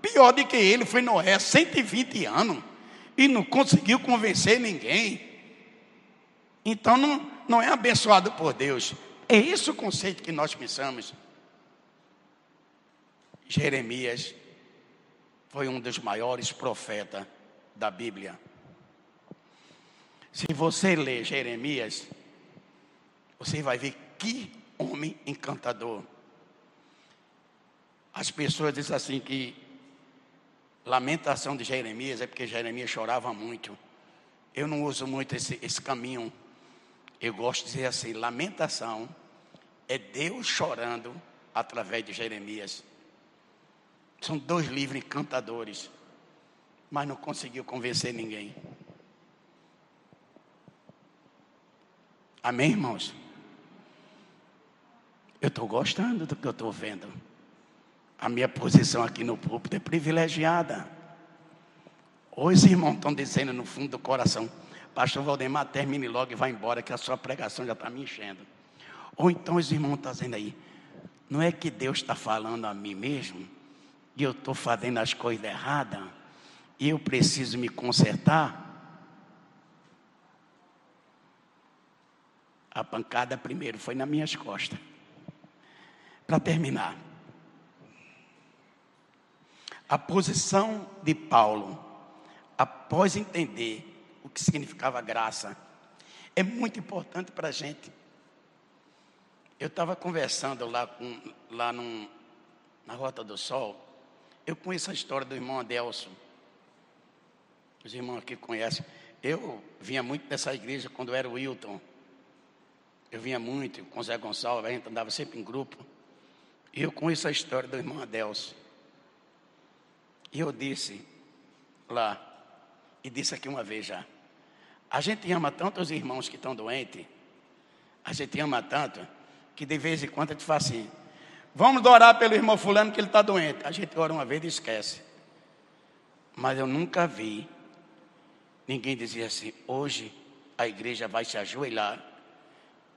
Pior do que ele foi Noé, 120 anos. E não conseguiu convencer ninguém. Então não, não é abençoado por Deus. É esse o conceito que nós pensamos. Jeremias foi um dos maiores profetas da Bíblia. Se você ler Jeremias, você vai ver que homem encantador. As pessoas dizem assim que lamentação de Jeremias é porque Jeremias chorava muito. Eu não uso muito esse, esse caminho. Eu gosto de dizer assim: lamentação é Deus chorando através de Jeremias. São dois livros encantadores, mas não conseguiu convencer ninguém. Amém, irmãos? Eu estou gostando do que eu estou vendo. A minha posição aqui no púlpito é privilegiada. Os irmãos estão dizendo no fundo do coração, Pastor Valdemar, termine logo e vá embora, que a sua pregação já está me enchendo. Ou então os irmãos estão dizendo aí, não é que Deus está falando a mim mesmo? e eu estou fazendo as coisas erradas, e eu preciso me consertar, a pancada primeiro foi nas minhas costas. Para terminar, a posição de Paulo, após entender o que significava graça, é muito importante para a gente. Eu estava conversando lá, com, lá num, na Rota do Sol, eu conheço a história do irmão Adelson. Os irmãos aqui conhecem. Eu vinha muito dessa igreja quando era o Wilton. Eu vinha muito com o Zé Gonçalves, a gente andava sempre em grupo. E eu conheço a história do irmão Adelso. E eu disse lá, e disse aqui uma vez já: a gente ama tanto os irmãos que estão doentes, a gente ama tanto, que de vez em quando a gente faz assim: vamos orar pelo irmão Fulano que ele está doente. A gente ora uma vez e esquece. Mas eu nunca vi ninguém dizer assim: hoje a igreja vai se ajoelhar,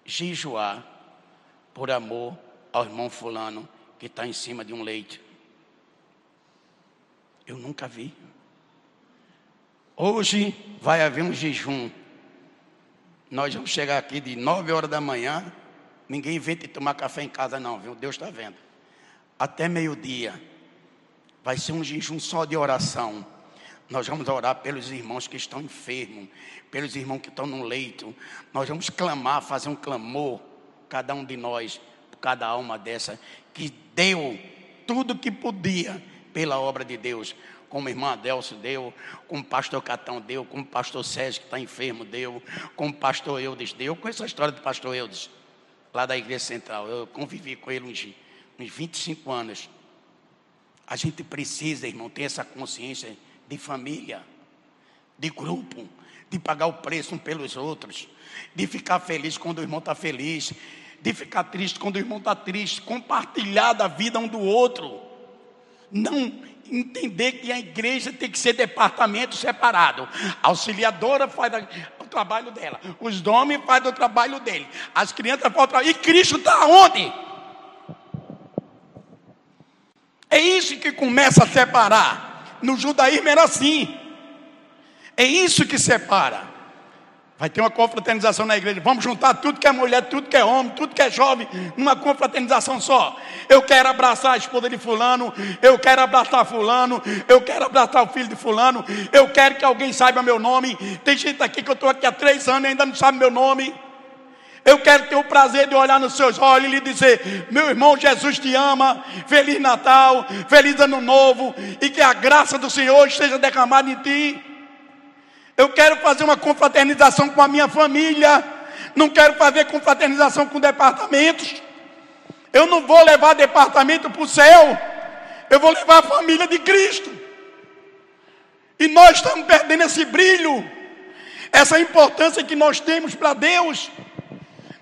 jejuar, por amor ao irmão Fulano que está em cima de um leite. Eu nunca vi. Hoje vai haver um jejum. Nós vamos chegar aqui de 9 horas da manhã. Ninguém vem te tomar café em casa, não, viu? Deus está vendo. Até meio-dia. Vai ser um jejum só de oração. Nós vamos orar pelos irmãos que estão enfermos, pelos irmãos que estão no leito. Nós vamos clamar, fazer um clamor, cada um de nós, por cada alma dessa, que deu tudo que podia pela obra de Deus, como a irmã Adelso deu, como o pastor Catão deu, como o pastor Sérgio que está enfermo deu, como o pastor Eudes deu. Eu conheço a história do pastor Eudes, lá da igreja central. Eu convivi com ele uns, uns 25 anos. A gente precisa, irmão, ter essa consciência de família, de grupo, de pagar o preço um pelos outros, de ficar feliz quando o irmão está feliz, de ficar triste quando o irmão está triste, compartilhar da vida um do outro não entender que a igreja tem que ser departamento separado. A auxiliadora faz o trabalho dela, os homens fazem o trabalho dele, as crianças fazem o trabalho. E Cristo está onde? É isso que começa a separar. No judaísmo era assim. É isso que separa. Vai ter uma confraternização na igreja. Vamos juntar tudo que é mulher, tudo que é homem, tudo que é jovem, numa confraternização só. Eu quero abraçar a esposa de Fulano, eu quero abraçar Fulano, eu quero abraçar o filho de Fulano, eu quero que alguém saiba meu nome. Tem gente aqui que eu estou aqui há três anos e ainda não sabe meu nome. Eu quero ter o prazer de olhar nos seus olhos e lhe dizer: Meu irmão, Jesus te ama. Feliz Natal, feliz Ano Novo, e que a graça do Senhor esteja derramada em ti. Eu quero fazer uma confraternização com a minha família. Não quero fazer confraternização com departamentos. Eu não vou levar departamento para o céu. Eu vou levar a família de Cristo. E nós estamos perdendo esse brilho, essa importância que nós temos para Deus.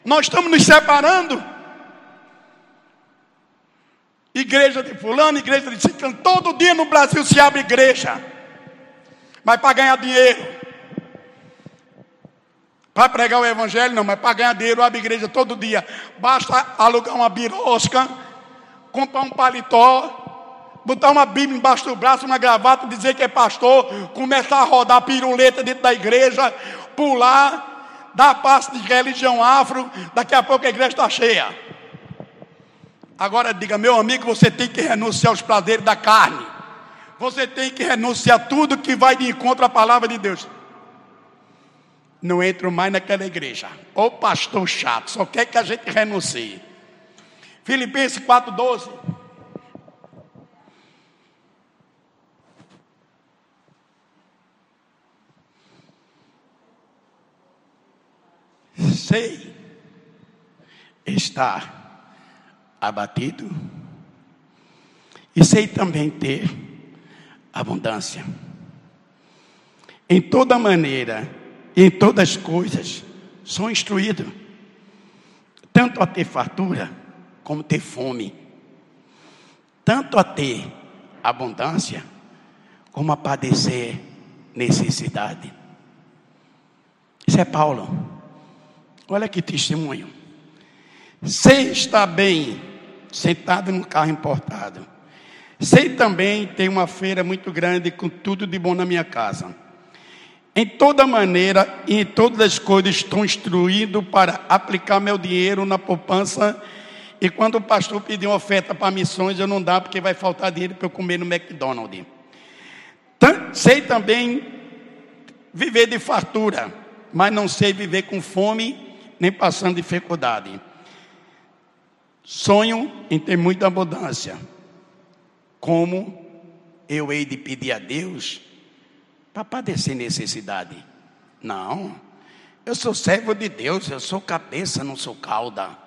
Nós estamos nos separando. Igreja de fulano, igreja de ciclano. Todo dia no Brasil se abre igreja. Mas para ganhar dinheiro. Para pregar o evangelho, não, mas para ganhar dinheiro, abre igreja todo dia. Basta alugar uma birosca, comprar um paletó, botar uma Bíblia embaixo do braço, uma gravata, dizer que é pastor, começar a rodar piruleta dentro da igreja, pular, dar passo de religião afro, daqui a pouco a igreja está cheia. Agora diga, meu amigo, você tem que renunciar aos prazeres da carne. Você tem que renunciar tudo que vai de encontro à palavra de Deus não entro mais naquela igreja. Ô pastor chato, só quer que a gente renuncie. Filipenses 4,12. Sei estar abatido e sei também ter abundância. Em toda maneira, em todas as coisas sou instruído, tanto a ter fartura como ter fome, tanto a ter abundância como a padecer necessidade. Isso é Paulo. Olha que testemunho. Sei estar bem sentado no carro importado. Sei também ter uma feira muito grande com tudo de bom na minha casa em toda maneira e em todas as coisas estou instruído para aplicar meu dinheiro na poupança. E quando o pastor pedir uma oferta para missões, eu não dá porque vai faltar dinheiro para eu comer no McDonald's. Sei também viver de fartura, mas não sei viver com fome nem passando dificuldade. Sonho em ter muita abundância. Como eu hei de pedir a Deus para padecer necessidade. Não. Eu sou servo de Deus, eu sou cabeça, não sou cauda.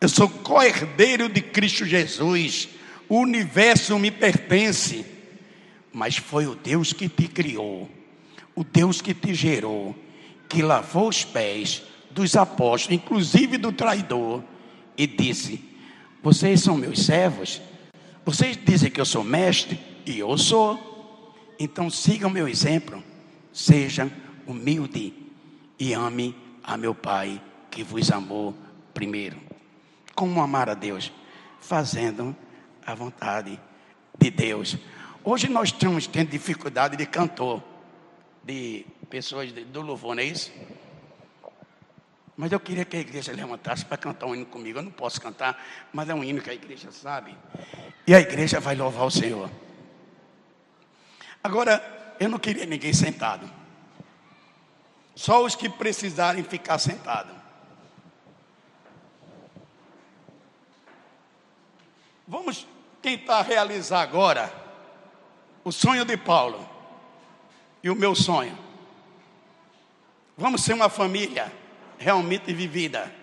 Eu sou co-herdeiro de Cristo Jesus. O universo me pertence. Mas foi o Deus que te criou, o Deus que te gerou, que lavou os pés dos apóstolos, inclusive do traidor, e disse: Vocês são meus servos. Vocês dizem que eu sou mestre, e eu sou. Então sigam meu exemplo. Seja humilde e ame a meu Pai que vos amou primeiro. Como amar a Deus? Fazendo a vontade de Deus. Hoje nós estamos tendo dificuldade de cantor, de pessoas do louvor, não é isso? Mas eu queria que a igreja levantasse para cantar um hino comigo. Eu não posso cantar, mas é um hino que a igreja sabe. E a igreja vai louvar o Senhor. Agora, eu não queria ninguém sentado. Só os que precisarem ficar sentados. Vamos tentar realizar agora o sonho de Paulo e o meu sonho. Vamos ser uma família realmente vivida.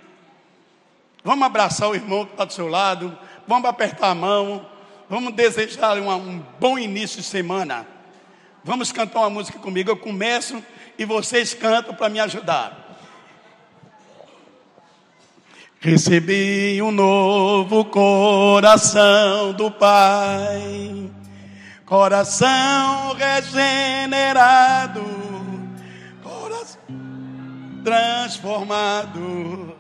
Vamos abraçar o irmão que está do seu lado, vamos apertar a mão, vamos desejar um, um bom início de semana. Vamos cantar uma música comigo. Eu começo e vocês cantam para me ajudar. Recebi um novo coração do Pai coração regenerado, coração transformado,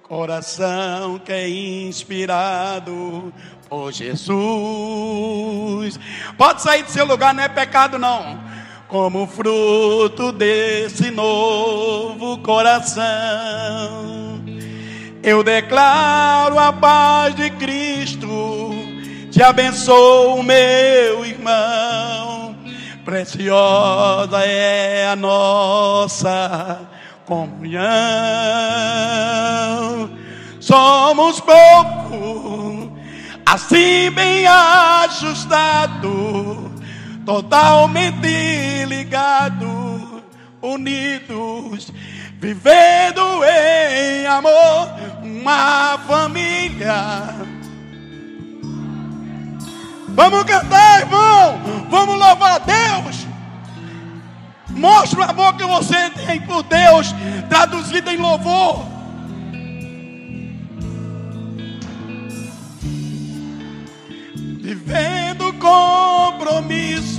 coração que é inspirado por Jesus. Pode sair do seu lugar, não é pecado não. Como fruto desse novo coração, eu declaro a paz de Cristo te abençoo, meu irmão. Preciosa é a nossa comunhão. Somos pouco, assim bem ajustado, totalmente ligado, unidos, vivendo em amor, uma família Vamos cantar, irmão. Vamos louvar a Deus. Mostre o amor que você tem por Deus, traduzido em louvor.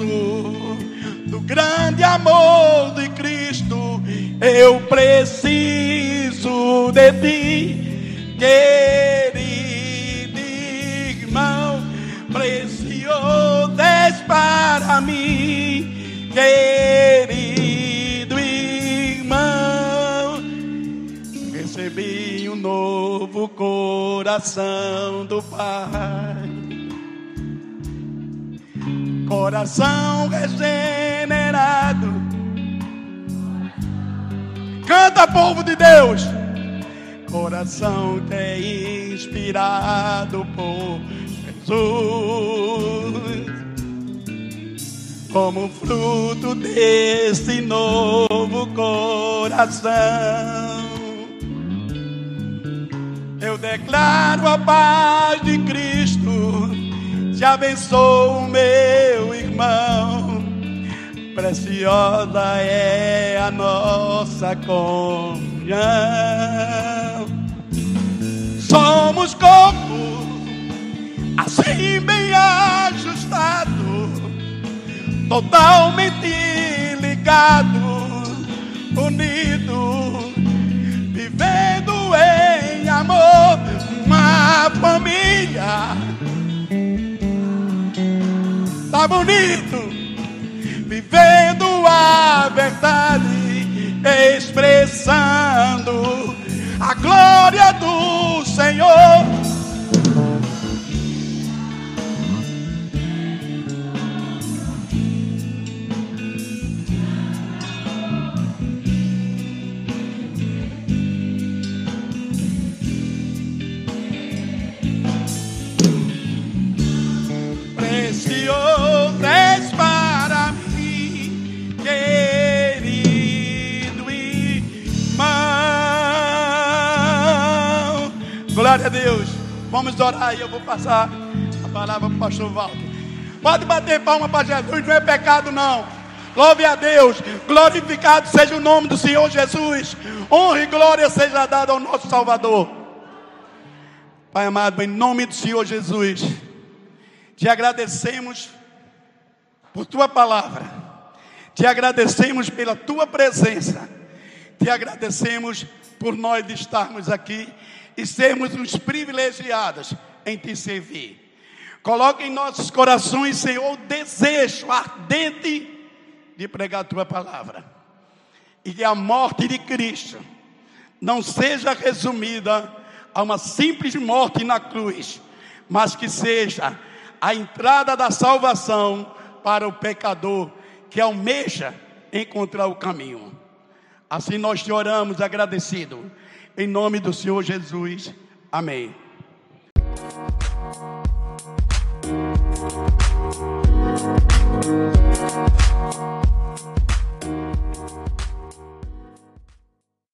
Do grande amor de Cristo, eu preciso de ti, querido irmão, preciso és para mim, querido irmão. Recebi um novo coração do Pai, coração regenerado. Canta, povo de Deus coração que é inspirado por Jesus, como fruto desse novo coração. Eu declaro a paz de Cristo, te abençoo, meu irmão. Preciosa é a nossa comunhão. Somos corpo assim bem ajustado, totalmente ligado, unido, vivendo em amor, uma família. Tá bonito, vivendo a verdade, expressando a Deus. Vamos orar e eu vou passar a palavra para o pastor Walter. Pode bater palma para Jesus, não é pecado não. Louve a Deus, glorificado seja o nome do Senhor Jesus. Honra e glória seja dada ao nosso Salvador. Pai amado, em nome do Senhor Jesus, te agradecemos por tua palavra, te agradecemos pela tua presença, te agradecemos por nós estarmos aqui e sermos os privilegiados em te servir. Coloca em nossos corações, Senhor, o desejo ardente de pregar a tua palavra. E que a morte de Cristo não seja resumida a uma simples morte na cruz, mas que seja a entrada da salvação para o pecador que almeja encontrar o caminho. Assim nós te oramos agradecido. Em nome do Senhor Jesus. Amém. Música